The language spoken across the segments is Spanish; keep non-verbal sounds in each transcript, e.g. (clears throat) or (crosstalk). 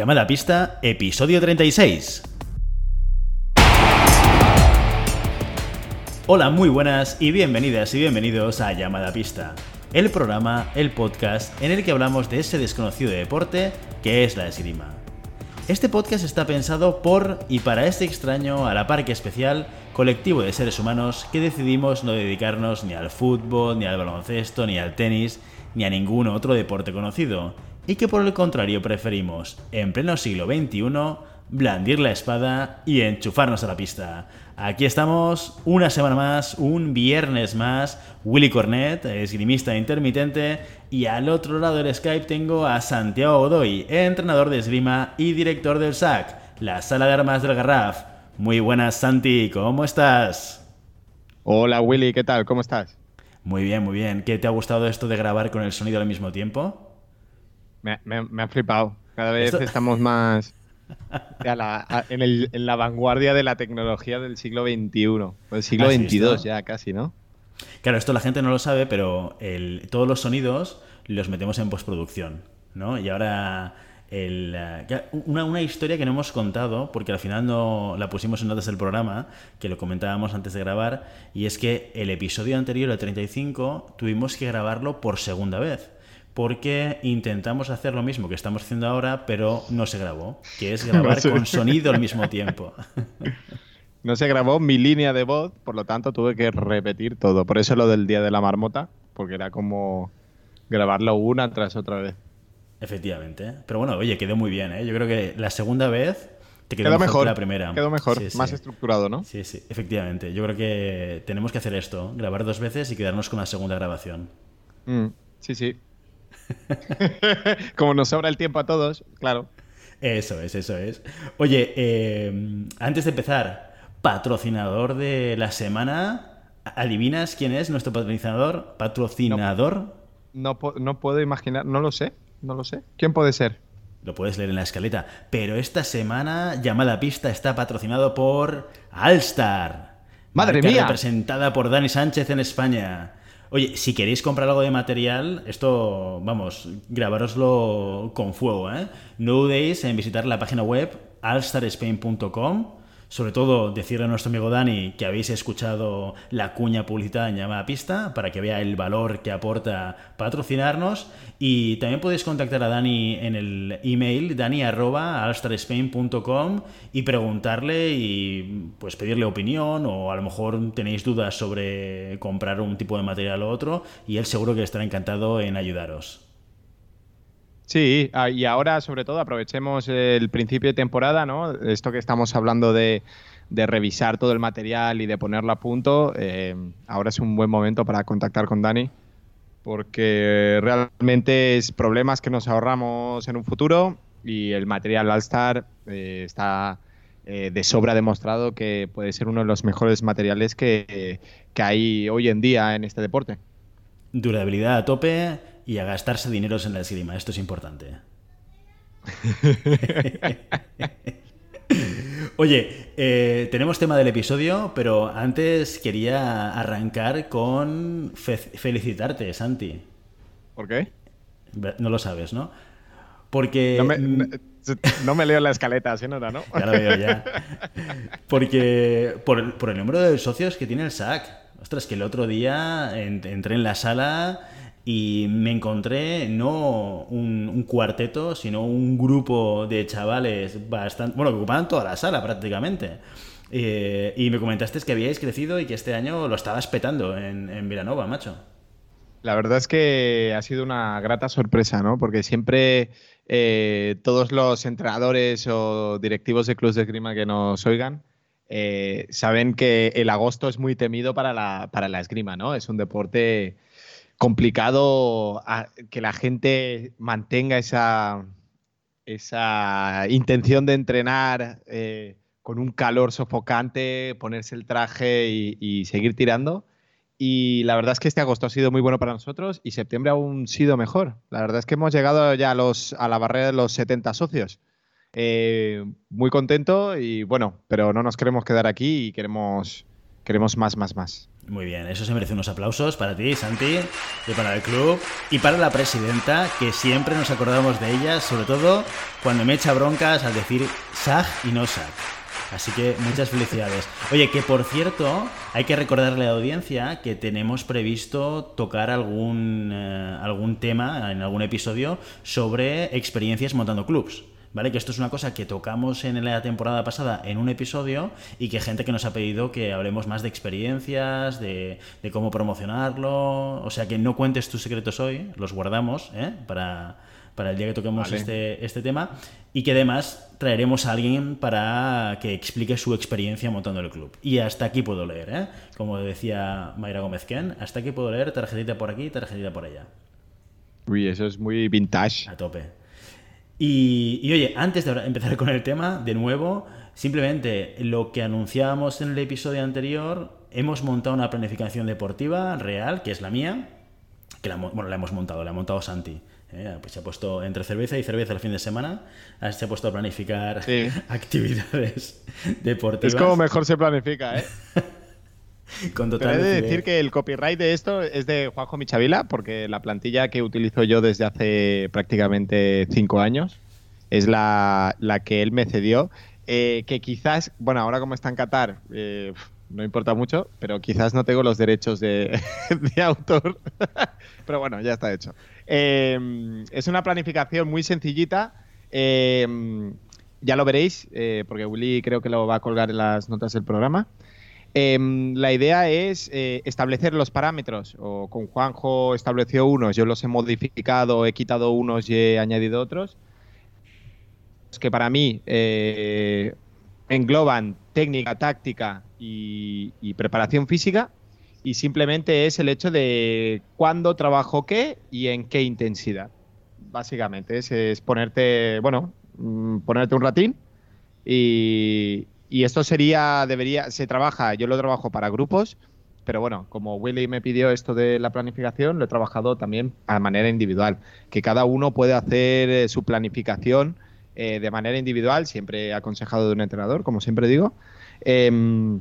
Llamada pista, episodio 36. Hola, muy buenas y bienvenidas y bienvenidos a Llamada pista, el programa, el podcast en el que hablamos de ese desconocido deporte que es la esgrima. Este podcast está pensado por y para este extraño a la parque especial colectivo de seres humanos que decidimos no dedicarnos ni al fútbol, ni al baloncesto, ni al tenis, ni a ningún otro deporte conocido y que por el contrario preferimos, en pleno siglo XXI, blandir la espada y enchufarnos a la pista. Aquí estamos una semana más, un viernes más, Willy Cornet, esgrimista intermitente, y al otro lado del Skype tengo a Santiago Godoy, entrenador de esgrima y director del SAC, la sala de armas del Garraf. Muy buenas Santi, ¿cómo estás? Hola Willy, ¿qué tal? ¿Cómo estás? Muy bien, muy bien. ¿Qué te ha gustado esto de grabar con el sonido al mismo tiempo? Me, ha flipado. Cada vez estamos más (laughs) en, la vanguardia de la tecnología del siglo XXI. O del siglo XXII ya casi, ¿no? Claro, esto la gente no lo sabe, pero todos los sonidos los metemos en postproducción, ¿no? Y ahora una, una, historia que no hemos contado, porque al final no la pusimos en notas del programa, que lo comentábamos antes de grabar, y es que el episodio anterior, el 35, tuvimos que grabarlo por segunda vez porque intentamos hacer lo mismo que estamos haciendo ahora, pero no se grabó, que es (laughs) grabar con sonido al mismo tiempo. (laughs) No se grabó mi línea de voz, por lo tanto tuve que repetir todo. Por eso lo del día de la marmota, porque era como grabarlo una tras otra vez. Efectivamente. Pero bueno, oye, quedó muy bien, ¿eh? Yo creo que la segunda vez te quedó, mejor, que la primera. Quedó mejor, más estructurado, ¿no? Sí, sí, efectivamente. Yo creo que tenemos que hacer esto, grabar dos veces y quedarnos con la segunda grabación. Mm, sí, sí. (laughs) Como nos sobra el tiempo a todos, claro. Eso es, eso es. Oye, eh, antes de empezar, patrocinador de la semana. ¿Adivinas quién es nuestro patrocinador? ¿Patrocinador? No, no, puedo imaginar, no lo sé, no lo sé. ¿Quién puede ser? Lo puedes leer en la escaleta. Pero esta semana, llamada pista, está patrocinado por Alstar. ¡Madre mía! Representada por Dani Sánchez en España. Oye, si queréis comprar algo de material, esto, vamos, grabároslo con fuego, ¿eh? No dudéis en visitar la página web alstarspain.com sobre todo decirle a nuestro amigo Dani que habéis escuchado la cuña publicitada en llamada pista para que vea el valor que aporta patrocinarnos y también podéis contactar a Dani en el email dani@alstarspain.com y preguntarle y pues pedirle opinión o a lo mejor tenéis dudas sobre comprar un tipo de material u otro y él seguro que estará encantado en ayudaros. Sí, ah, y ahora sobre todo aprovechemos el principio de temporada, ¿no? Esto que estamos hablando de, revisar todo el material y de ponerlo a punto, eh, ahora es un buen momento para contactar con Dani, porque realmente es problemas que nos ahorramos en un futuro y el material All-Star eh, está eh, de sobra demostrado que puede ser uno de los mejores materiales que, que hay hoy en día en este deporte. Durabilidad a tope y a gastarse dineros en la esgrima. Esto es importante. (laughs) Oye, eh, tenemos tema del episodio, pero antes quería arrancar con felicitarte, Santi. ¿Por qué? No lo sabes, ¿no? Porque... No me, leo la escaleta, así no ¿no? Ya lo veo, ya. (laughs) Porque por, por el número de socios que tiene el SAC. Ostras, que el otro día entré en la sala y me encontré no un, cuarteto, sino un grupo de chavales bastante, bueno, que ocupaban toda la sala prácticamente. Eh, y me comentaste que habíais crecido y que este año lo estabas petando en, en Vilanova, macho. La verdad es que ha sido una grata sorpresa, ¿no? Porque siempre eh, todos los entrenadores o directivos de clubes de esgrima que nos oigan eh, saben que el agosto es muy temido para la, para la esgrima, ¿no? Es un deporte complicado que la gente mantenga esa, esa intención de entrenar eh, con un calor sofocante, ponerse el traje y, seguir tirando. Y la verdad es que este agosto ha sido muy bueno para nosotros y septiembre aún sido mejor. La verdad es que hemos llegado ya a, los, a la barrera de los 70 socios. Eh, muy contento y bueno, pero no nos queremos quedar aquí y queremos, queremos más, más, más. Muy bien, eso se merece unos aplausos para ti, Santi, y para el club, y para la presidenta, que siempre nos acordamos de ella, sobre todo cuando me echa broncas al decir SAG y no SAG. Así que muchas felicidades. Oye, que por cierto, hay que recordarle a la audiencia que tenemos previsto tocar algún, eh, algún tema en algún episodio sobre experiencias montando clubs. ¿Vale? Que esto es una cosa que tocamos en la temporada pasada en un episodio y que gente que nos ha pedido que hablemos más de experiencias, de, de cómo promocionarlo. O sea que no cuentes tus secretos hoy, los guardamos ¿eh? para, para el día que toquemos este, este tema y que además traeremos a alguien para que explique su experiencia montando el club. Y hasta aquí puedo leer, ¿eh? Como decía Mayra Gómez Ken, hasta aquí puedo leer tarjetita por aquí, tarjetita por allá. Uy, eso es muy vintage. A tope. Y, y oye, antes de empezar con el tema, de nuevo, simplemente lo que anunciábamos en el episodio anterior, hemos montado una planificación deportiva real, que es la mía, que la, bueno, la hemos montado, la ha montado Santi. ¿eh? Pues se ha puesto entre cerveza y cerveza el fin de semana, se ha puesto a planificar Sí. (laughs) actividades deportivas. Es como mejor se planifica, ¿eh? (laughs) (laughs) con Pero total he de decir que el copyright de esto es de Juanjo Michavila, porque la plantilla que utilizo yo desde hace prácticamente cinco años es la, la que él me cedió. eh, que quizás, bueno, ahora como está en Qatar, eh, no importa mucho, pero quizás no tengo los derechos de, (laughs) de autor. (laughs) pero bueno, ya está hecho. Eh, es una planificación muy sencillita. eh, ya lo veréis, eh, porque Willy creo que lo va a colgar en las notas del programa. Em, la idea es eh, establecer los parámetros. O con Juanjo estableció unos, yo los he modificado, he quitado unos y he añadido otros. Que para mí eh, engloban técnica, táctica y, preparación física. Y simplemente es el hecho de cuándo trabajo qué y en qué intensidad. Básicamente es, es ponerte, bueno, mm, ponerte un ratín y, y esto sería, debería, se trabaja, yo lo trabajo para grupos, pero bueno, como Willy me pidió esto de la planificación, lo he trabajado también a manera individual, que cada uno puede hacer eh, su planificación eh, de manera individual, siempre aconsejado de un entrenador, como siempre digo. Em,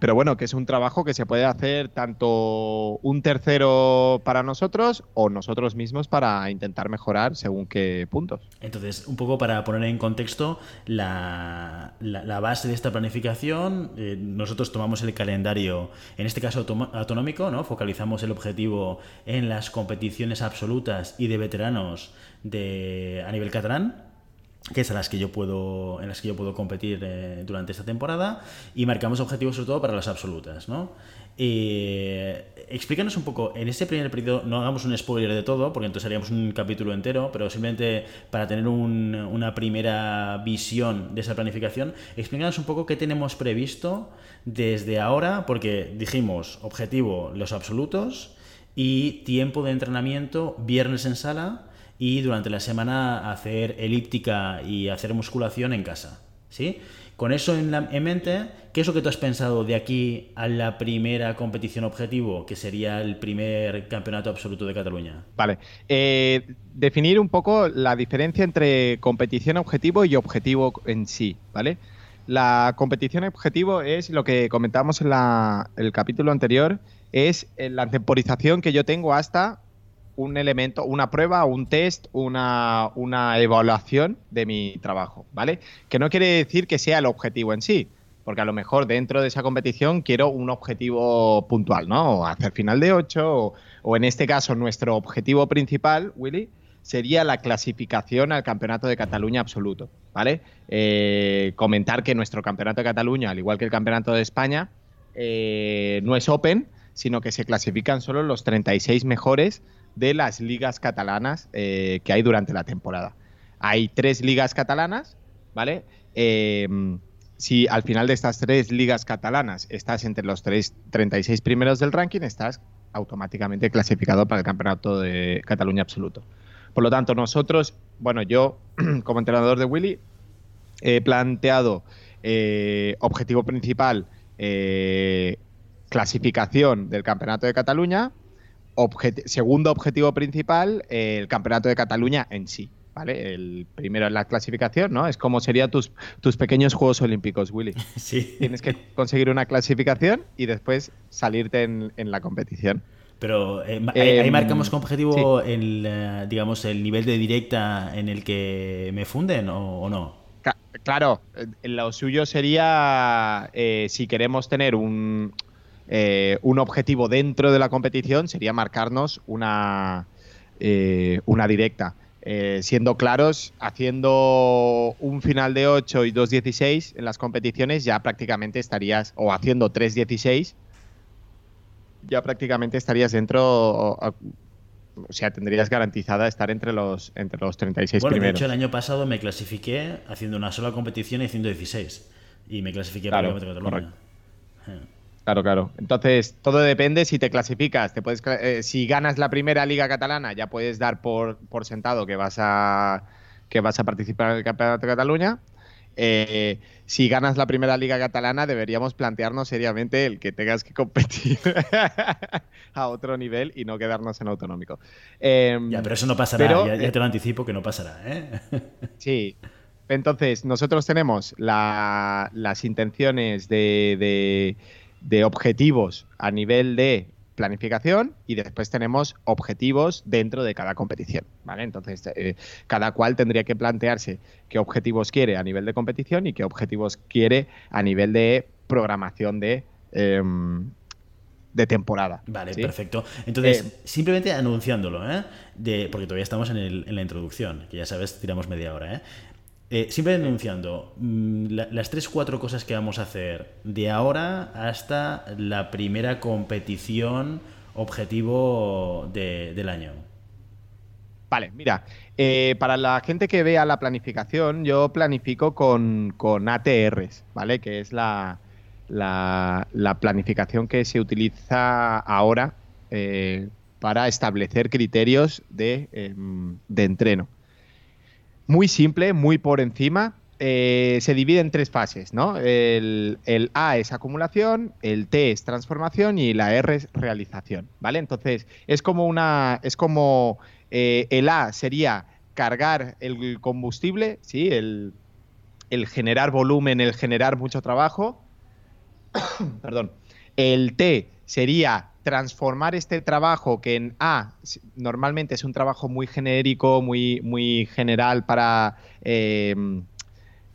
pero bueno, que es un trabajo que se puede hacer tanto un tercero para nosotros o nosotros mismos para intentar mejorar según qué puntos. Entonces, un poco para poner en contexto la, la- base de esta planificación, eh, nosotros tomamos el calendario, en este caso autonómico, ¿no? focalizamos el objetivo en las competiciones absolutas y de veteranos de, a nivel catalán, que es las que yo puedo en las que yo puedo competir eh, durante esta temporada y marcamos objetivos sobre todo para las absolutas ¿no? Eh, explícanos un poco en ese primer periodo no hagamos un spoiler de todo porque entonces haríamos un capítulo entero pero simplemente para tener un- una primera visión de esa planificación explícanos un poco qué tenemos previsto desde ahora porque dijimos objetivo los absolutos y tiempo de entrenamiento viernes en sala y durante la semana hacer elíptica y hacer musculación en casa. ¿Sí? Con eso en, la- en mente, ¿qué es lo que tú has pensado de aquí a la primera competición objetivo, que sería el primer campeonato absoluto de Cataluña? Vale. Eh, definir un poco la diferencia entre competición objetivo y objetivo en sí, ¿vale? La competición objetivo es lo que comentamos en la- el capítulo anterior, es la temporización que yo tengo hasta un elemento, una prueba, un test, una, una evaluación de mi trabajo, ¿vale? Que no quiere decir que sea el objetivo en sí, porque a lo mejor dentro de esa competición quiero un objetivo puntual, ¿no? O hacer final de 8, o, en este caso nuestro objetivo principal, Willy, sería la clasificación al Campeonato de Cataluña absoluto, ¿vale? Eh, comentar que nuestro Campeonato de Cataluña, al igual que el Campeonato de España, eh, no es Open, sino que se clasifican solo los 36 mejores de las ligas catalanas eh, que hay durante la temporada. Hay tres ligas catalanas, ¿vale? Eh, si al final de estas tres ligas catalanas estás entre los tres, 36 primeros del ranking, estás automáticamente clasificado para el Campeonato de Cataluña absoluto. Por lo tanto, nosotros, bueno, yo (clears throat) como entrenador de Willy he planteado eh, objetivo principal, eh, clasificación del Campeonato de Cataluña, objet- segundo objetivo principal, eh, el Campeonato de Cataluña en sí. ¿vale? El primero en la clasificación, ¿no? Es como serían tus, tus pequeños Juegos Olímpicos, Willy. (laughs) Sí. Tienes que conseguir una clasificación y después salirte en, la competición. Pero eh, ahí, em, marcamos como objetivo el, eh, digamos, el nivel de directa en el que me funden o, no. claro, eh, lo suyo sería si queremos tener un, un objetivo dentro de la competición, sería marcarnos una, una directa. Eh, siendo claros, haciendo un final de 8 y 2.16 en las competiciones ya prácticamente estarías, o haciendo 3.16, ya prácticamente estarías dentro, o, sea, tendrías garantizada estar entre los, entre los 36 bueno, primeros. De hecho, el año pasado me clasifiqué haciendo una sola competición y haciendo 16. Y me clasifiqué para el Cataluña. Claro, claro. Entonces, todo depende si te clasificas. Te puedes, eh, si ganas la primera liga catalana, ya puedes dar por, por, sentado que vas a que vas a participar en el Campeonato de Cataluña. Eh, si ganas la primera liga catalana, deberíamos plantearnos seriamente el que tengas que competir (laughs) a otro nivel y no quedarnos en autonómico. Em, ya, pero eso no pasará, ya, te lo anticipo que no pasará. ¿eh? (laughs) sí. Entonces, nosotros tenemos las intenciones de de objetivos a nivel de planificación y después tenemos objetivos dentro de cada competición, ¿vale? Entonces, eh, cada cual tendría que plantearse qué objetivos quiere a nivel de competición y qué objetivos quiere a nivel de programación de, em, de temporada. Vale, perfecto. Entonces, eh, simplemente anunciándolo, ¿eh? De, porque todavía estamos en, en, la introducción, que ya sabes, tiramos media hora, ¿eh? Eh, siempre denunciando mm, las tres, cuatro cosas que vamos a hacer de ahora hasta la primera competición objetivo del año. Vale, mira, eh, para la gente que vea la planificación, yo planifico con, ATRs, ¿vale? Que es la, la, planificación que se utiliza ahora eh, para establecer criterios de, em, de entreno muy simple, muy por encima. Eh, se divide en tres fases, ¿no? El, A es acumulación, el T es transformación y la R es realización, ¿vale? Entonces, es como una. Es como. Eh, el A sería cargar el combustible, ¿sí? El, el generar volumen, el generar mucho trabajo. (coughs) Perdón. El T sería transformar este trabajo que en A normalmente es un trabajo muy genérico, muy, muy general para, em,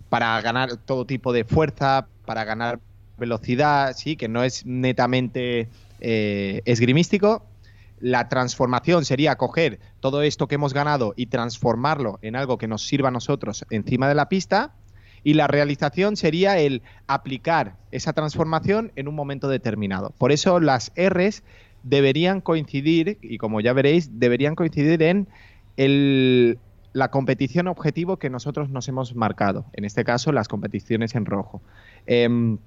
para ganar todo tipo de fuerza, para ganar velocidad, sí, que no es netamente eh, esgrimístico. La transformación sería coger todo esto que hemos ganado y transformarlo en algo que nos sirva a nosotros encima de la pista y la realización sería el aplicar esa transformación en un momento determinado. Por eso las Rs deberían coincidir, y como ya veréis, deberían coincidir en la competición objetivo que nosotros nos hemos marcado, en este caso las competiciones en rojo. Em,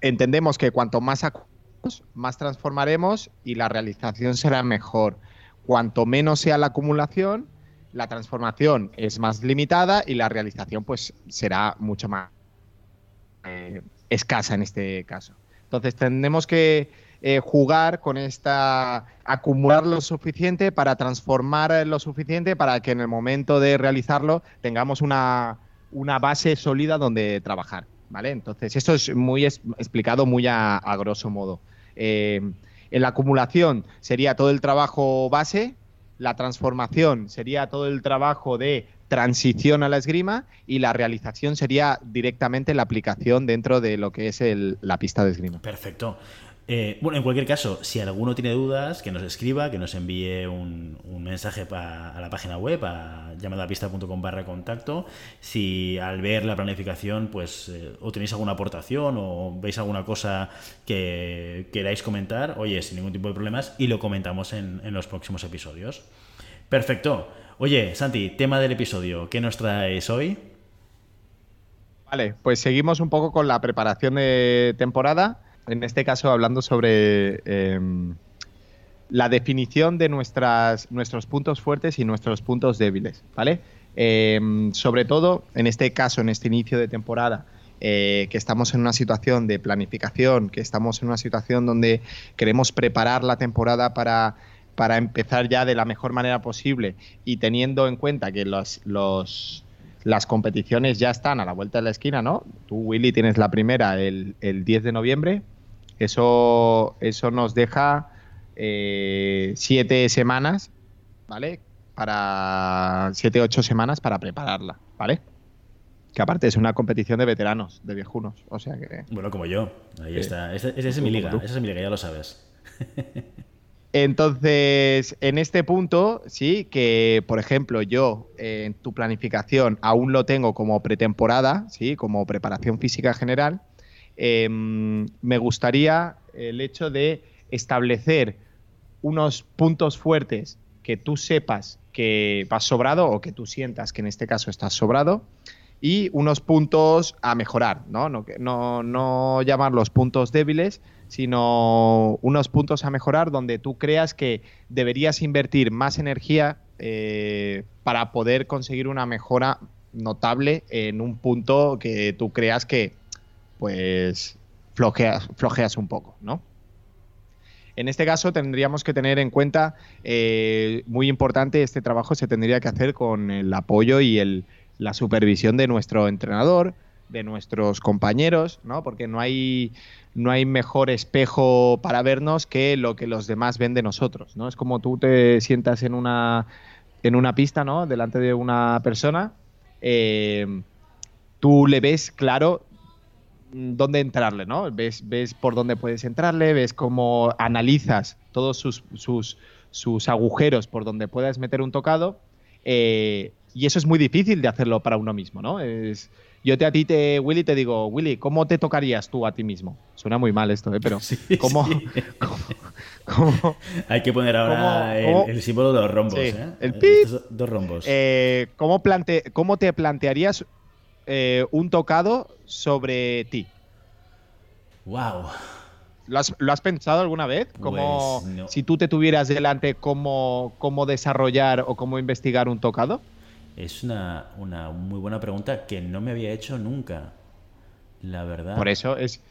entendemos que cuanto más más transformaremos y la realización será mejor. Cuanto menos sea la acumulación, la transformación es más limitada y la realización pues será mucho más eh, escasa en este caso. Entonces tendremos que eh, jugar con esta, acumular lo suficiente para transformar lo suficiente para que en el momento de realizarlo tengamos una, base sólida donde trabajar. ¿vale? Entonces esto es muy explicado muy a, grosso modo. Eh, en la acumulación sería todo el trabajo base, la transformación sería todo el trabajo de transición a la esgrima y la realización sería directamente la aplicación dentro de lo que es la pista de esgrima. Perfecto. Eh, bueno, en cualquier caso, si alguno tiene dudas, que nos escriba, que nos envíe un, mensaje a la página web, a llamadapista.com barra contacto. Si al ver la planificación, pues eh, o tenéis alguna aportación o veis alguna cosa que queráis comentar, oye, sin ningún tipo de problemas, y lo comentamos en, en los próximos episodios. Perfecto. Oye, Santi, tema del episodio, ¿qué nos traes hoy? Vale, pues seguimos un poco con la preparación de temporada en este caso hablando sobre em, la definición de nuestras, nuestros puntos fuertes y nuestros puntos débiles, ¿vale? Em, sobre todo, en este caso, en este inicio de temporada, eh, que estamos en una situación de planificación, que estamos en una situación donde queremos preparar la temporada para para empezar ya de la mejor manera posible y teniendo en cuenta que los, los, las competiciones ya están a la vuelta de la esquina, ¿no? Tú, Willy, tienes la primera el, 10 de noviembre. Eso, eso nos deja eh, siete semanas, ¿vale? Para siete, ocho semanas para prepararla, ¿vale? Que aparte es una competición de veteranos, de viejunos. O sea que. Bueno, como yo. Ahí está. Esa, es mi liga. Esa es mi liga, ya lo sabes. Entonces, en este punto, sí, que por ejemplo yo eh, en tu planificación aún lo tengo como pretemporada, sí, como preparación física general, em, me gustaría el hecho de establecer unos puntos fuertes que tú sepas que vas sobrado o que tú sientas que en este caso estás sobrado y unos puntos a mejorar, ¿no? No, no, no llamarlos puntos débiles, sino unos puntos a mejorar donde tú creas que deberías invertir más energía eh, para poder conseguir una mejora notable en un punto que tú creas que pues flojeas, flojeas un poco, ¿no? En este caso tendríamos que tener en cuenta, eh, muy importante, este trabajo se tendría que hacer con el apoyo y el, la supervisión de nuestro entrenador, de nuestros compañeros, ¿no? Porque no hay, no hay mejor espejo para vernos que lo que los demás ven de nosotros, ¿no? Es como tú te sientas en una, en una pista, ¿no? Delante de una persona, eh, tú le ves claro dónde entrarle, ¿no? Ves, ves por dónde puedes entrarle, ves cómo analizas todos sus, sus, sus agujeros por donde puedas meter un tocado. Eh, y eso es muy difícil de hacerlo para uno mismo, ¿no? Es, yo te a ti, te, Willy, te digo, Willy, ¿cómo te tocarías tú a ti mismo? Suena muy mal esto, ¿eh? Pero (laughs) (laughs) ¿cómo, Hay que poner ahora el, símbolo de los rombos, ¿eh? El pip. dos rombos. Eh, ¿cómo, plante, ¿Cómo te plantearías eh, un tocado sobre ti? Wow. ¿Lo has, pensado alguna vez? Como pues si tú te tuvieras delante, cómo, cómo desarrollar o cómo investigar un tocado? Es una, muy buena pregunta que no me había hecho nunca, la verdad. Por eso es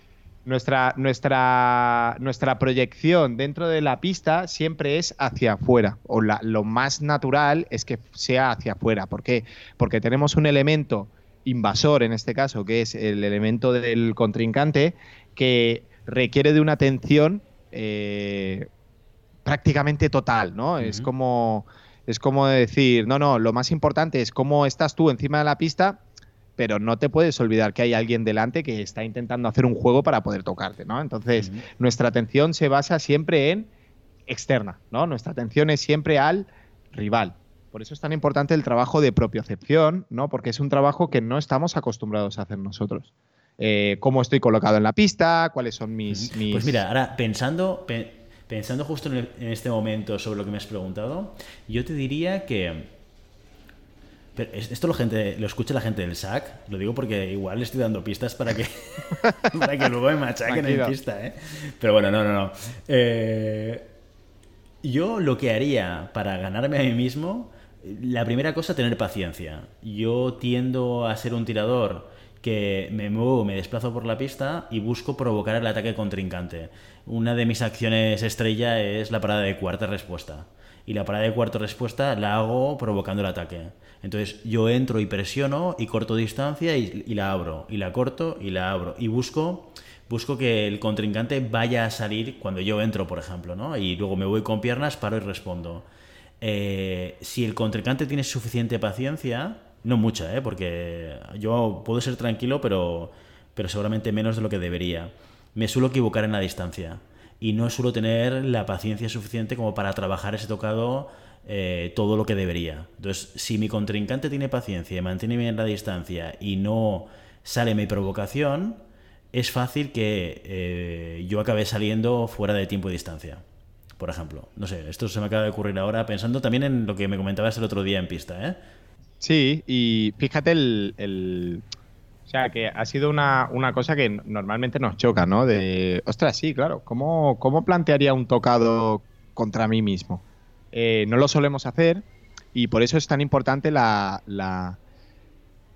nuestra, nuestra, nuestra proyección dentro de la pista siempre es hacia afuera, o lo más natural es que sea hacia afuera. ¿Por qué? Porque tenemos un elemento invasor en este caso, que es el elemento del contrincante, que requiere de una atención eh, prácticamente total, ¿no? Es como es como decir, no, no, lo más importante es cómo estás tú encima de la pista, pero no te puedes olvidar que hay alguien delante que está intentando hacer un juego para poder tocarte, ¿no? Entonces, nuestra atención se basa siempre en externa, ¿no? Nuestra atención es siempre al rival. Por eso es tan importante el trabajo de propiocepción, ¿no? Porque es un trabajo que no estamos acostumbrados a hacer nosotros. Eh, cómo estoy colocado en la pista, cuáles son mis, mis... Pues mira, ahora pensando, pensando justo en, este momento sobre lo que me has preguntado, yo te diría que... esto lo, gente, lo escucha la gente del SAC, lo digo porque igual le estoy dando pistas para que, (laughs) para que luego me machaquen en pista, ¿eh? Pero bueno, no, no, no. Eh, yo lo que haría para ganarme a mí mismo, la primera cosa, tener paciencia. Yo tiendo a ser un tirador que me muevo, me desplazo por la pista y busco provocar el ataque contrincante. Una de mis acciones estrella es la parada de cuarta respuesta. Y la parada de cuarta respuesta la hago provocando el ataque. Entonces yo entro y presiono y corto distancia y, la abro. Y la corto y la abro. Y busco, busco que el contrincante vaya a salir cuando yo entro, por ejemplo. ¿no? Y luego me voy con piernas, paro y respondo. Eh, si el contrincante tiene suficiente paciencia, no mucha, ¿eh? porque yo puedo ser tranquilo, pero, pero seguramente menos de lo que debería. Me suelo equivocar en la distancia y no suelo tener la paciencia suficiente como para trabajar ese tocado eh, todo lo que debería. Entonces, si mi contrincante tiene paciencia y mantiene bien la distancia y no sale mi provocación, es fácil que eh, yo acabe saliendo fuera de tiempo y distancia. Por ejemplo, no sé, esto se me acaba de ocurrir ahora pensando también en lo que me comentabas el otro día en pista, ¿eh? Sí, y fíjate el, o sea, que ha sido una, cosa que normalmente nos choca, ¿no? De, ostras, sí, claro, ¿cómo, cómo plantearía un tocado contra mí mismo? Eh, no lo solemos hacer y por eso es tan importante la,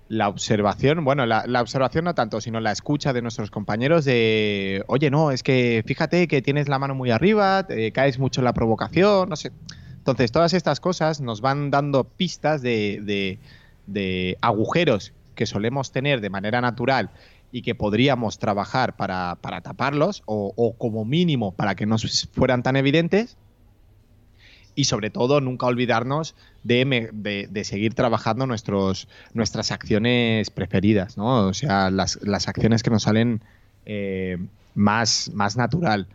la observación, bueno, la, observación no tanto, sino la escucha de nuestros compañeros de, oye, no, es que fíjate que tienes la mano muy arriba, te caes mucho en la provocación, no sé. Entonces, todas estas cosas nos van dando pistas de, agujeros que solemos tener de manera natural y que podríamos trabajar para, taparlos o, o, como mínimo para que no fueran tan evidentes y sobre todo nunca olvidarnos de, de, seguir trabajando nuestros, nuestras acciones preferidas, ¿no? O sea, las, las acciones que nos salen eh, más, más natural.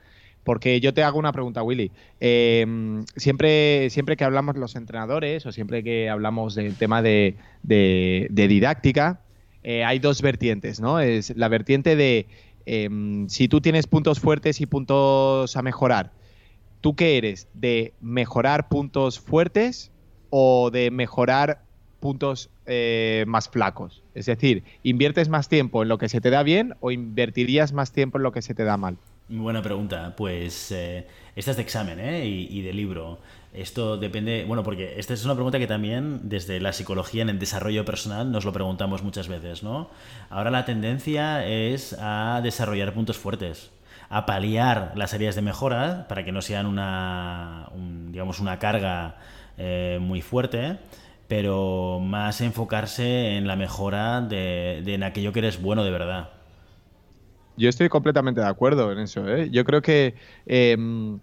Porque yo te hago una pregunta, Willy. Eh, siempre, siempre que hablamos los entrenadores o siempre que hablamos del tema de, de, didáctica, eh, hay dos vertientes, ¿no? Es la vertiente de si tú tienes puntos fuertes y puntos a mejorar ¿tú qué eres? ¿De mejorar puntos fuertes o de mejorar puntos eh, más flacos? Es decir, ¿inviertes más tiempo en lo que se te da bien o invertirías más tiempo en lo que se te da mal? Buena pregunta. Pues eh, esta es de examen ¿eh? y, de libro. Esto depende, bueno, porque esta es una pregunta que también desde la psicología en el desarrollo personal nos lo preguntamos muchas veces, ¿no? Ahora la tendencia es a desarrollar puntos fuertes a paliar las áreas de mejora para que no sean una, digamos, una carga eh, muy fuerte, pero más enfocarse en la mejora de, en aquello que eres bueno de verdad. Yo estoy completamente de acuerdo en eso. ¿eh? Yo creo que em,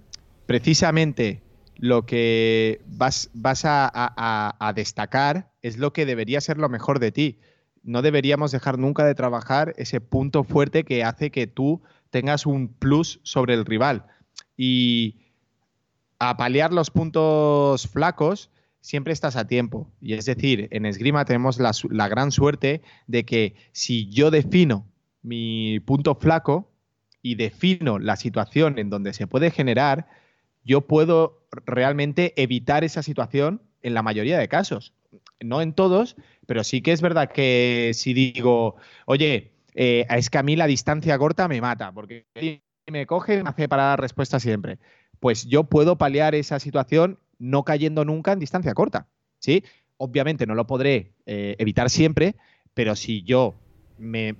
precisamente lo que vas, vas a, destacar es lo que debería ser lo mejor de ti. No deberíamos dejar nunca de trabajar ese punto fuerte que hace que tú tengas un plus sobre el rival. Y a paliar los puntos flacos siempre estás a tiempo. Y es decir, en esgrima tenemos la, gran suerte de que si yo defino mi punto flaco y defino la situación en donde se puede generar, yo puedo realmente evitar esa situación en la mayoría de casos. No en todos, pero sí que es verdad que si digo, oye, eh, es que a mí la distancia corta me mata, porque me coge me hace para dar respuesta siempre. Pues yo puedo paliar esa situación no cayendo nunca en distancia corta, ¿sí? Obviamente no lo podré eh, evitar siempre, pero si yo me,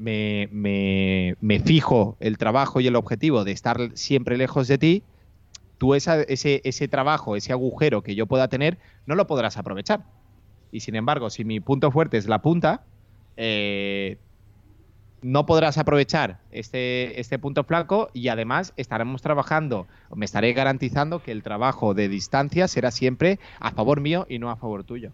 fijo el trabajo y el objetivo de estar siempre lejos de ti, tú ese, ese trabajo, ese agujero que yo pueda tener, no lo podrás aprovechar. Y sin embargo, si mi punto fuerte es la punta, eh, no podrás aprovechar este, este punto flaco y además estaremos trabajando, me estaré garantizando que el trabajo de distancia será siempre a favor mío y no a favor tuyo.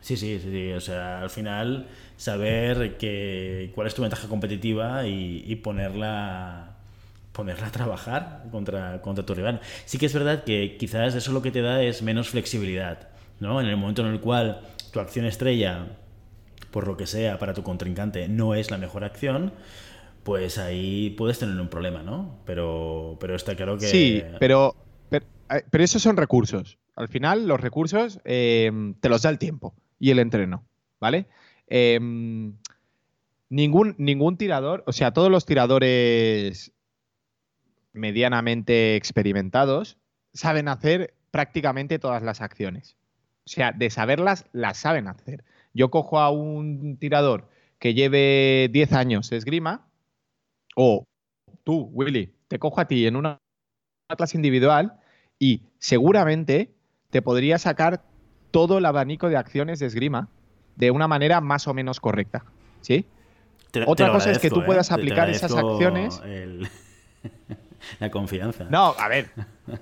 Sí, sí, sí, o sea, al final saber que, cuál es tu ventaja competitiva y, ponerla ponerla a trabajar contra, contra tu rival. Sí que es verdad que quizás eso lo que te da es menos flexibilidad, ¿no? En el momento en el cual tu acción estrella por lo que sea, para tu contrincante no es la mejor acción, pues ahí puedes tener un problema, ¿no? Pero, pero está claro que... Sí, pero, pero, eh, esos son recursos. Al final, los recursos eh, te los da el tiempo y el entreno, ¿vale? Em, ningún, ningún tirador, o sea, todos los tiradores medianamente experimentados saben hacer prácticamente todas las acciones. O sea, de saberlas, las saben hacer. Yo cojo a un tirador que lleve 10 años de esgrima, o tú, Willy, te cojo a ti en una clase individual y seguramente te podría sacar todo el abanico de acciones de esgrima de una manera más o menos correcta. ¿Sí? Otra cosa es que tú puedas ¿eh? aplicar esas acciones. (laughs) (laughs) la confianza. No, a ver,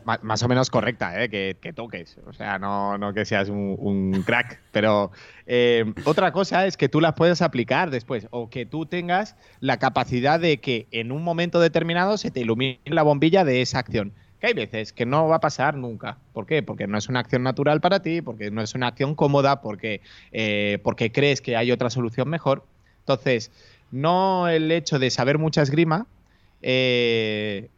más, o menos correcta, ¿eh? que, toques. O sea, no, no que seas un, crack. Pero eh, otra cosa es que tú las puedas aplicar después o que tú tengas la capacidad de que en un momento determinado se te ilumine la bombilla de esa acción. Que hay veces que no va a pasar nunca. ¿Por qué? Porque no es una acción natural para ti, porque no es una acción cómoda, porque, eh, porque crees que hay otra solución mejor. Entonces, no el hecho de saber mucha esgrima eh,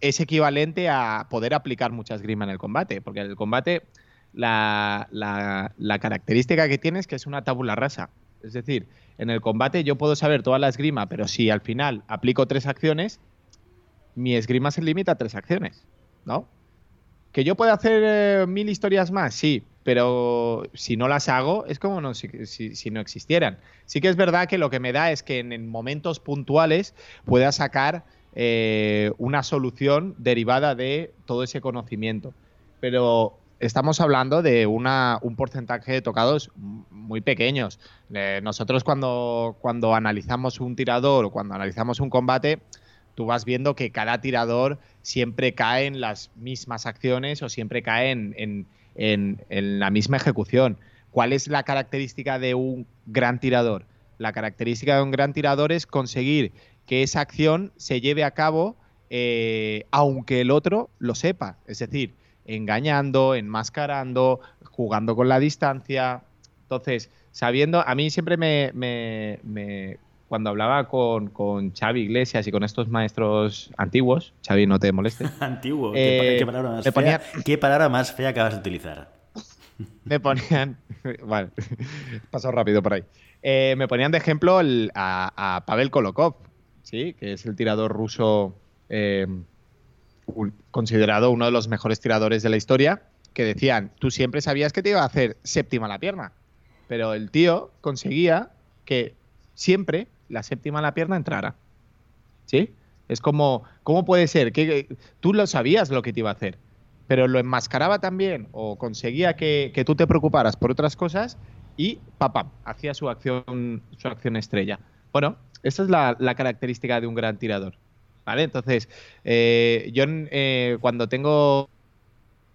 es equivalente a poder aplicar mucha esgrima en el combate, porque en el combate la, característica que tiene es que es una tabula rasa. Es decir, en el combate yo puedo saber toda la esgrima, pero si al final aplico tres acciones, mi esgrima se limita a tres acciones, ¿no? ¿Que yo pueda hacer eh, mil historias más? Sí, pero si no las hago es como no, si, si, no existieran. Sí que es verdad que lo que me da es que en, momentos puntuales pueda sacar eh, una solución derivada de todo ese conocimiento. Pero estamos hablando de un porcentaje de tocados muy pequeños. Eh, nosotros cuando, cuando analizamos un tirador o cuando analizamos un combate, tú vas viendo que cada tirador siempre cae en las mismas acciones o siempre cae en en, la misma ejecución. ¿Cuál es la característica de un gran tirador? La característica de un gran tirador es conseguir que esa acción se lleve a cabo eh, aunque el otro lo sepa. Es decir, engañando, enmascarando, jugando con la distancia. Entonces, sabiendo, a mí siempre me, cuando hablaba con, con, Xavi Iglesias y con estos maestros antiguos, Xavi, no te moleste. (laughs) Antiguo, ¿Qué, palabra más fea, ¿qué palabra más fea acabas de utilizar? (laughs) me ponían, vale, (laughs) pasó rápido por ahí. Eh, me ponían de ejemplo a, Pavel Kolokov, ¿sí? que es el tirador ruso eh, considerado uno de los mejores tiradores de la historia, que decían, tú siempre sabías que te iba a hacer séptima la pierna, pero el tío conseguía que siempre la séptima la pierna entrara. ¿Sí? Es como, ¿cómo puede ser? que tú lo sabías lo que te iba a hacer, pero lo enmascaraba también o conseguía que, tú te preocuparas por otras cosas y papá, hacía su acción, su acción estrella. Bueno, esa es la, característica de un gran tirador. ¿Vale? Entonces, eh, yo eh, cuando tengo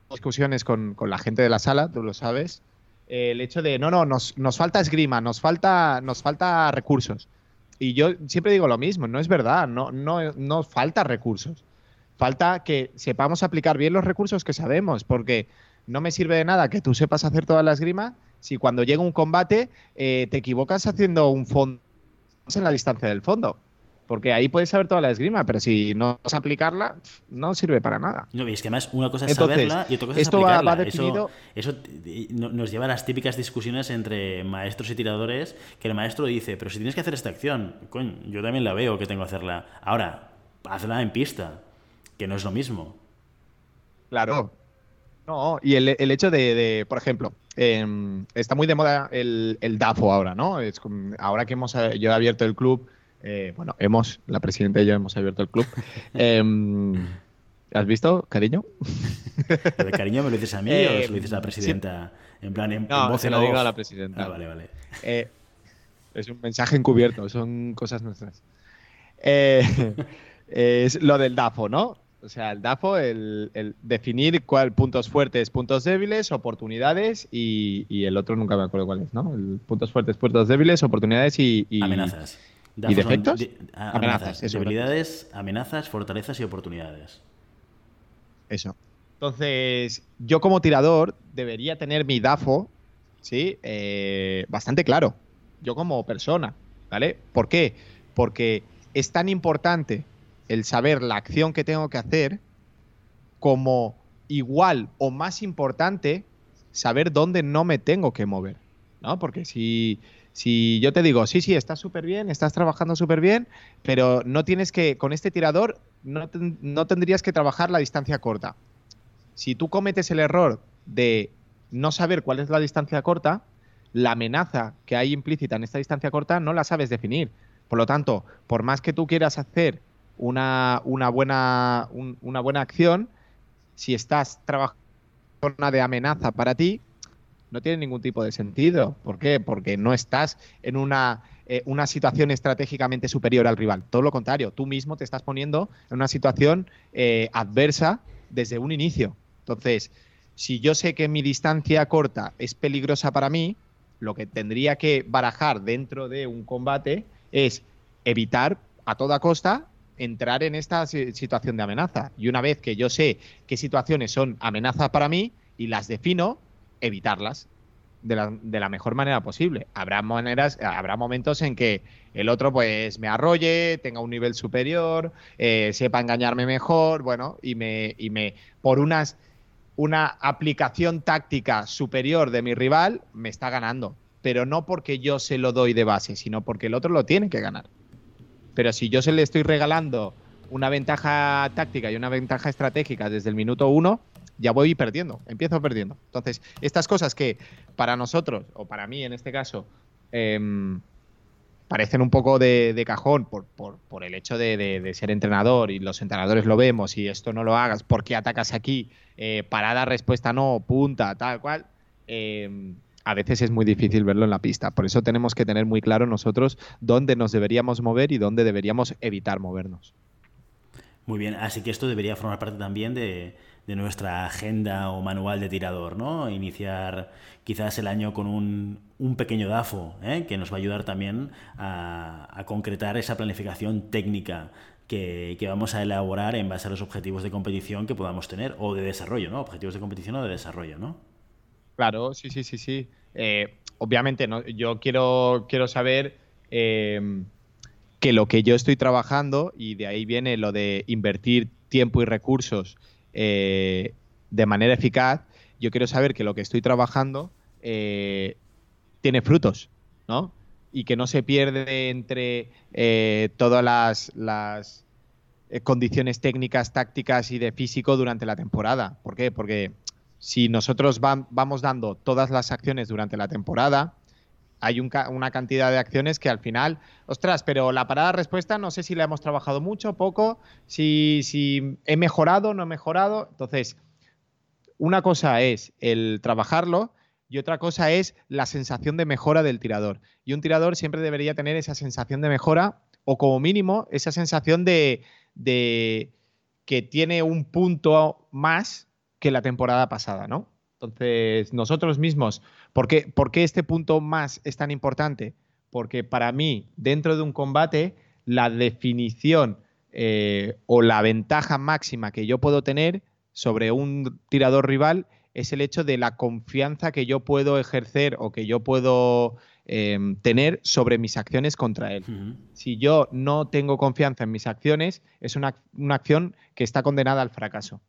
discusiones con, con, la gente de la sala, tú lo sabes, el hecho de, no, no, nos, nos falta esgrima, nos falta, nos falta recursos. Y yo siempre digo lo mismo, no es verdad, no, no, falta recursos. Falta que sepamos aplicar bien los recursos que sabemos, porque no me sirve de nada que tú sepas hacer toda la esgrima si cuando llega un combate eh, te equivocas haciendo un fondo en la distancia del fondo. Porque ahí puedes saber toda la esgrima, pero si no vas a aplicarla, no sirve para nada. No, es que además una cosa es saberla y otra cosa es aplicarla. definido... eso, nos lleva a las típicas discusiones entre maestros y tiradores, que el maestro dice, pero si tienes que hacer esta acción, coño, yo también la veo que tengo que hacerla. Ahora, hazla en pista, que no es lo mismo. Claro. No, y el, hecho de, por ejemplo, em, está muy de moda el, el, DAFO ahora, ¿no? Es, ahora que hemos yo he abierto el club eh, bueno, hemos, la presidenta y yo hemos abierto el club. (laughs) Em, ¿Has visto, cariño? (laughs) ¿De cariño me lo dices a mí o se lo dices a la presidenta? En plan, en, no, se lo digo a la presidenta. Ah, vale, vale. Eh, es un mensaje encubierto, son cosas nuestras. Eh, (laughs) es lo del DAFO, ¿no? O sea, el DAFO, el, definir cuál puntos fuertes, puntos débiles, oportunidades y, el otro nunca me acuerdo cuál es, ¿no? El puntos fuertes, puntos débiles, oportunidades y, y amenazas. ¿Y defectos? amenazas, debilidades, amenazas, fortalezas y oportunidades. Eso. Entonces, yo como tirador debería tener mi DAFO, ¿sí? Eh, bastante claro. Yo como persona, ¿vale? ¿Por qué? Porque es tan importante el saber la acción que tengo que hacer como igual o más importante saber dónde no me tengo que mover, ¿no? Porque si, si yo te digo, sí, sí, estás súper bien, estás trabajando súper bien, pero no tienes que, con este tirador, no, no tendrías que trabajar la distancia corta. Si tú cometes el error de no saber cuál es la distancia corta, la amenaza que hay implícita en esta distancia corta no la sabes definir. Por lo tanto, por más que tú quieras hacer una, una, buena, una buena acción, si estás trabajando una de amenaza para ti, no tiene ningún tipo de sentido. ¿Por qué? Porque no estás en una, eh, una situación estratégicamente superior al rival. Todo lo contrario, tú mismo te estás poniendo en una situación eh, adversa desde un inicio. Entonces, si yo sé que mi distancia corta es peligrosa para mí, lo que tendría que barajar dentro de un combate es evitar a toda costa entrar en esta situación de amenaza. Y una vez que yo sé qué situaciones son amenazas para mí y las defino, evitarlas de la, de la, mejor manera posible. Habrá maneras, habrá momentos en que el otro pues me arrolle, tenga un nivel superior, eh, sepa engañarme mejor, bueno, y me, y me por unas una aplicación táctica superior de mi rival me está ganando, pero no porque yo se lo doy de base, sino porque el otro lo tiene que ganar. Pero si yo se le estoy regalando una ventaja táctica y una ventaja estratégica desde el minuto uno, ya voy perdiendo, empiezo perdiendo. Entonces, estas cosas que para nosotros, o para mí en este caso, em, parecen un poco de, cajón por, por, el hecho de, ser entrenador y los entrenadores lo vemos y esto no lo hagas, ¿por qué atacas aquí? Eh, parada, respuesta no, punta, tal cual. Em, a veces es muy difícil verlo en la pista. Por eso tenemos que tener muy claro nosotros dónde nos deberíamos mover y dónde deberíamos evitar movernos. Muy bien, así que esto debería formar parte también de, nuestra agenda o manual de tirador, ¿no? Iniciar quizás el año con un, pequeño DAFO, ¿eh? que nos va a ayudar también a, concretar esa planificación técnica que, vamos a elaborar en base a los objetivos de competición que podamos tener, o de desarrollo, ¿no? Objetivos de competición o de desarrollo, ¿no? Claro, sí, sí, sí, sí. Eh, obviamente, ¿no? yo quiero, quiero saber eh, que lo que yo estoy trabajando, y de ahí viene lo de invertir tiempo y recursos eh, de manera eficaz, yo quiero saber que lo que estoy trabajando eh, tiene frutos, ¿no? Y que no se pierde entre eh, todas las, condiciones técnicas, tácticas y de físico durante la temporada. ¿Por qué? Porque si nosotros vamos dando todas las acciones durante la temporada, hay una cantidad de acciones que al final, ostras, pero la parada respuesta no sé si la hemos trabajado mucho, poco, si, he mejorado, no he mejorado. Entonces, una cosa es el trabajarlo y otra cosa es la sensación de mejora del tirador. Y un tirador siempre debería tener esa sensación de mejora o como mínimo esa sensación de que tiene un punto más que la temporada pasada, ¿no? Entonces, nosotros mismos, ¿por qué, este punto más es tan importante? Porque para mí, dentro de un combate, la definición eh, o la ventaja máxima que yo puedo tener sobre un tirador rival es el hecho de la confianza que yo puedo ejercer o que yo puedo em, tener sobre mis acciones contra él. Si yo no tengo confianza en mis acciones, es una acción que está condenada al fracaso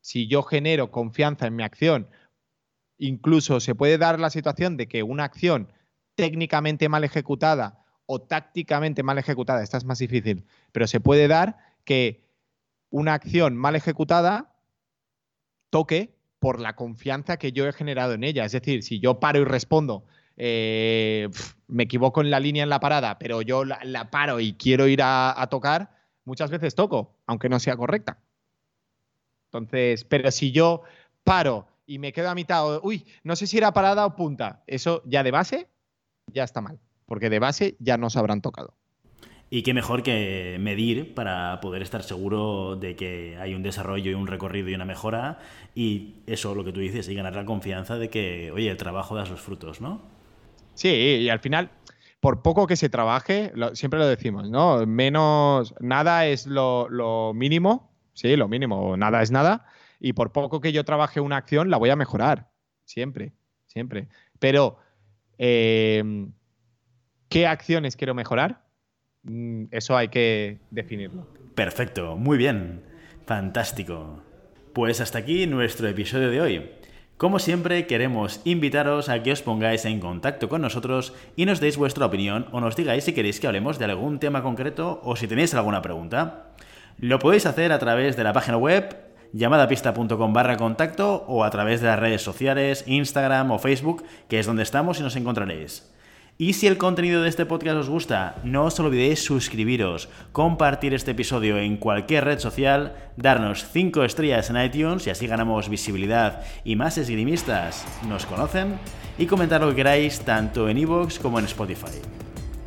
si yo genero confianza en mi acción, incluso se puede dar la situación de que una acción técnicamente mal ejecutada o tácticamente mal ejecutada, esta es más difícil, pero se puede dar que una acción mal ejecutada toque por la confianza que yo he generado en ella. Es decir, si yo paro y respondo, eh, me equivoco en la línea en la parada, pero yo la, paro y quiero ir a tocar, muchas veces toco, aunque no sea correcta. Entonces, pero si yo paro y me quedo a mitad, uy, no sé si era parada o punta, eso ya de base ya está mal, porque de base ya nos habrán tocado. Y qué mejor que medir para poder estar seguro de que hay un desarrollo y un recorrido y una mejora. Y eso, lo que tú dices, y ganar la confianza de que, oye, el trabajo da sus frutos, ¿no? Sí, y al final, por poco que se trabaje, siempre lo decimos, ¿no? Menos, nada es lo mínimo Sí, lo mínimo, nada es nada. Y por poco que yo trabaje una acción, la voy a mejorar. Siempre, siempre. Pero, em, ¿qué acciones quiero mejorar? Mm, eso hay que definirlo. Perfecto, muy bien. Fantástico. Pues hasta aquí nuestro episodio de hoy. Como siempre, queremos invitaros a que os pongáis en contacto con nosotros y nos deis vuestra opinión o nos digáis si queréis que hablemos de algún tema concreto o si tenéis alguna pregunta. Lo podéis hacer a través de la página web llamadapista.com barra contacto o a través de las redes sociales, Instagram o Facebook, que es donde estamos y nos encontraréis. Y si el contenido de este podcast os gusta, no os olvidéis suscribiros, compartir este episodio en cualquier red social, darnos 5 estrellas en iTunes y así ganamos visibilidad y más esgrimistas nos conocen, y comentar lo que queráis tanto en iVoox como en Spotify.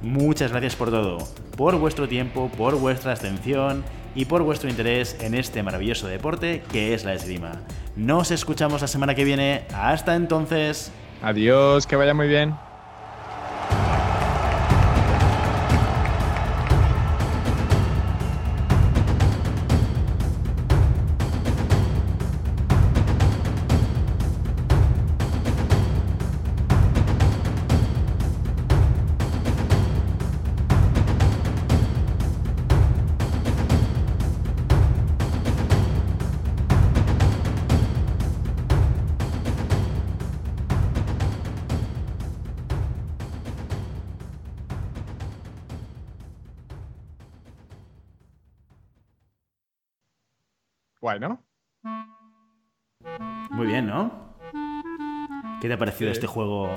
Muchas gracias por todo, por vuestro tiempo, por vuestra atención y por vuestro interés en este maravilloso deporte que es la esgrima. Nos escuchamos la semana que viene. Hasta entonces. Adiós, que vaya muy bien. Bueno. Muy bien, ¿no? ¿Qué te ha parecido Sí. este juego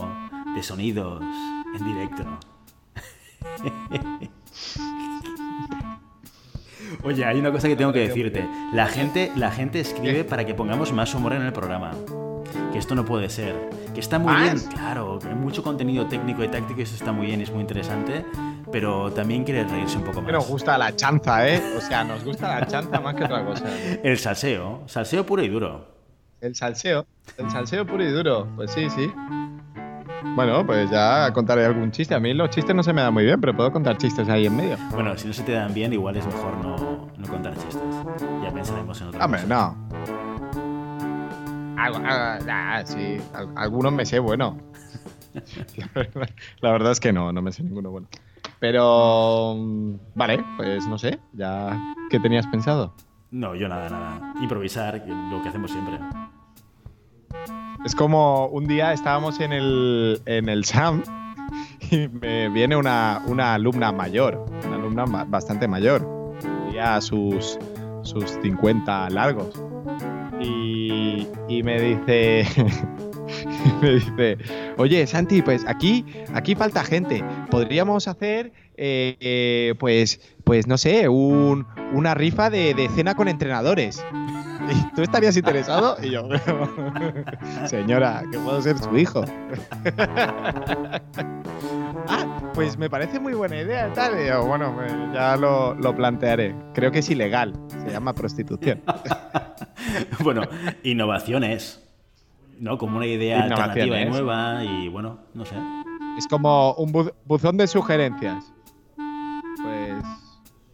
de sonidos en directo? (laughs) Oye, hay una cosa que tengo que decirte. La gente, la gente escribe para que pongamos más humor en el programa. Que esto no puede ser. Que está muy bien, ¿Más? claro, hay mucho contenido técnico y táctico eso está muy bien, es muy interesante. Pero también quiere reírse un poco Que nos más. gusta la chanza, ¿eh? O sea, nos gusta la chanza más que otra cosa. El salseo, salseo puro y duro. El salseo. El salseo puro y duro. Pues sí, sí. Bueno, pues ya contaré algún chiste. A mí los chistes no se me dan muy bien, pero puedo contar chistes ahí en medio. Bueno, si no se te dan bien, igual es mejor no, no contar chistes. Ya pensaremos en otra Hombre, cosa. no. Algo- ah, ah, sí, al- algunos me sé bueno. La (laughs) verdad, la verdad es que no, no me sé ninguno bueno. Pero, mm, vale, pues no sé, ya, ¿qué tenías pensado? No, yo nada, nada. Improvisar, lo que hacemos siempre. Es como un día estábamos en el, en el SAM (laughs) y me viene una, una alumna mayor, una alumna ma- bastante mayor, ya sus, sus 50 largos. Y, y me dice, (laughs) me dice, oye Santi, pues aquí, aquí falta gente. Podríamos hacer, eh, eh, pues, pues no sé, un- una rifa de, cena con entrenadores. (laughs) ¿Y ¿Tú estarías interesado? Y yo, (laughs) señora, que puedo ser su hijo. (laughs) ah, pues me parece muy buena idea, tal. Y yo, bueno, pues ya lo, lo plantearé. Creo que es ilegal, se llama prostitución. bueno, innovaciones. ¿No? Como una idea alternativa y nueva y bueno, no sé. Es como un bu- buzón de sugerencias. Pues,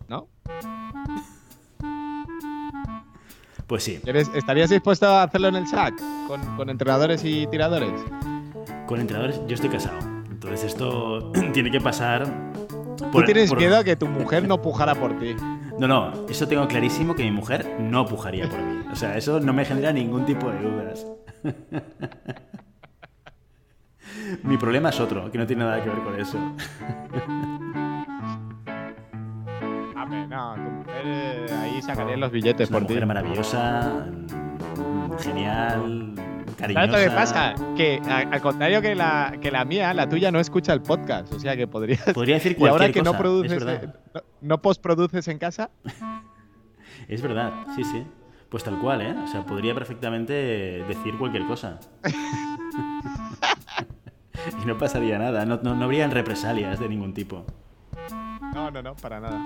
¿no? Pues sí, ¿Quieres- ¿Estarías dispuesto a hacerlo en el SAC? Con, con entrenadores y tiradores. con entrenadores yo estoy casado. Entonces esto (clears throat) tiene que pasar... Tú tienes por- miedo a que tu mujer no pujara por ti. No, no, eso tengo clarísimo que mi mujer no pujaría por mí. O sea, eso no me genera ningún tipo de dudas. Mi problema es otro, que no tiene nada que ver con eso. Hombre, no, tu mujer eh, ahí sacaría los billetes Es una por ti. mujer maravillosa, mm, genial, cariñosa. ¿Sabes lo que pasa? Que a- al contrario que la, que la mía, la tuya no escucha el podcast. O sea que podrías. (laughs) Podría decir (laughs) Y cualquier ahora que cosa, no produces, verdad. eh, no, no postproduces en casa, (laughs) Es verdad, sí, sí. Pues tal cual, ¿eh? O sea, podría perfectamente decir cualquier cosa. (laughs) y no pasaría nada, no, no, no habrían represalias de ningún tipo. no, no, no, para nada.